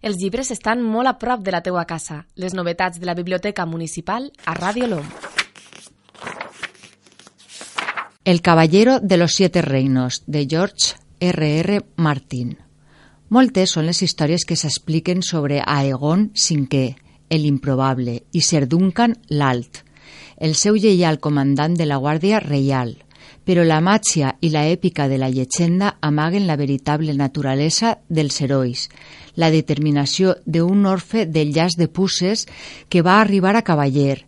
Els llibres estan molt a prop de la teua casa. Les novetats de la Biblioteca Municipal a Ràdio LOM. El Caballero de los Siete Reinos, de George R. R. Martin. Moltes són les històries que s'expliquen sobre Aegon V, el improbable, i Sir Duncan l'Alt, el seu lleial comandant de la Guàrdia Reial. Però la màgia i la èpica de la llegenda amaguen la veritable naturalesa dels herois, la determinació d'un orfe del llaç de pusses que va arribar a cavaller,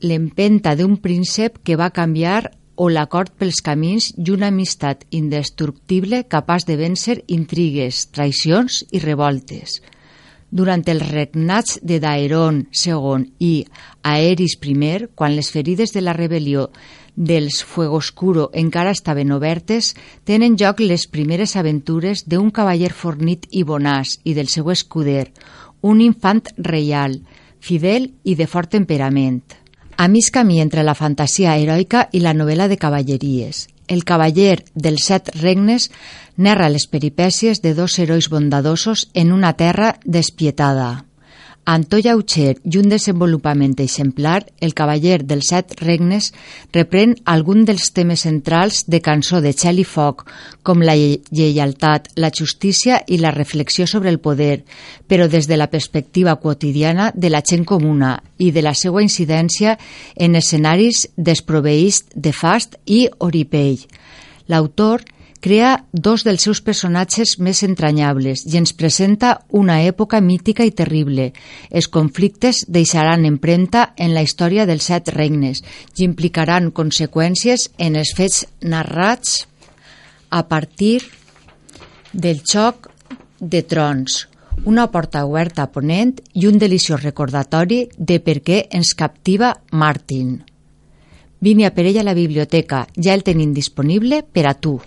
l'empenta d'un príncep que va canviar o l'acord pels camins i una amistat indestructible capaç de vèncer intrigues, traïcions i revoltes. Durant els regnats de Daeron II i Aeris I, quan les ferides de la rebel·lió dels Fuegoscuro encara estaven obertes, tenen joc les primeres aventures d'un cavaller fornit i bonaç i del seu escuder, un infant reial, fidel i de fort temperament. A mig camí entre la fantasia heroica i la novel·la de cavalleries. El cavaller dels set regnes narra les peripècies de dos herois bondadosos en una terra despietada. To lleuger i un desenvolupament exemplar, el cavaller dels set regnes reprèn algun dels temes centrals de cançó de Txell i Foc, com la lleialtat, la justícia i la reflexió sobre el poder, però des de la perspectiva quotidiana de la gent comuna i de la seva incidència en escenaris desproveïts de fast i oripell. L'autor crea dos dels seus personatges més entranyables i ens presenta una època mítica i terrible. Els conflictes deixaran empremta en la història dels set regnes i implicaran conseqüències en els fets narrats a partir del xoc de trons, una porta oberta a Ponent i un deliciós recordatori de per què ens captiva Martin. Vine a per ella a la biblioteca, ja el tenim disponible per a tu.